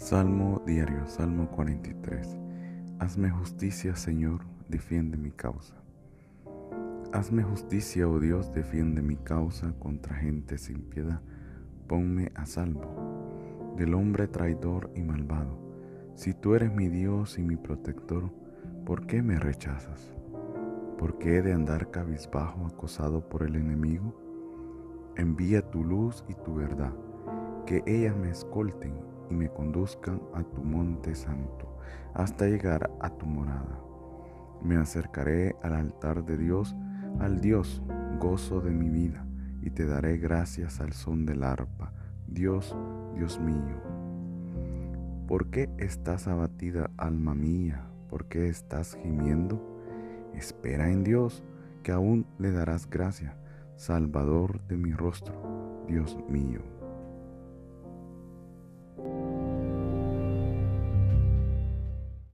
Salmo diario, Salmo 43. Hazme justicia, Señor, defiende mi causa. Hazme justicia, oh Dios, defiende mi causa contra gente sin piedad. Ponme a salvo del hombre traidor y malvado. Si tú eres mi Dios y mi protector, ¿por qué me rechazas? ¿Por qué he de andar cabizbajo acosado por el enemigo? Envía tu luz y tu verdad, que ellas me escolten y me conduzcan a tu monte santo, hasta llegar a tu morada. Me acercaré al altar de Dios, al Dios, gozo de mi vida, y te daré gracias al son del arpa, Dios, Dios mío. ¿Por qué estás abatida, alma mía? ¿Por qué estás gimiendo? Espera en Dios, que aún le darás gracia, Salvador de mi rostro, Dios mío.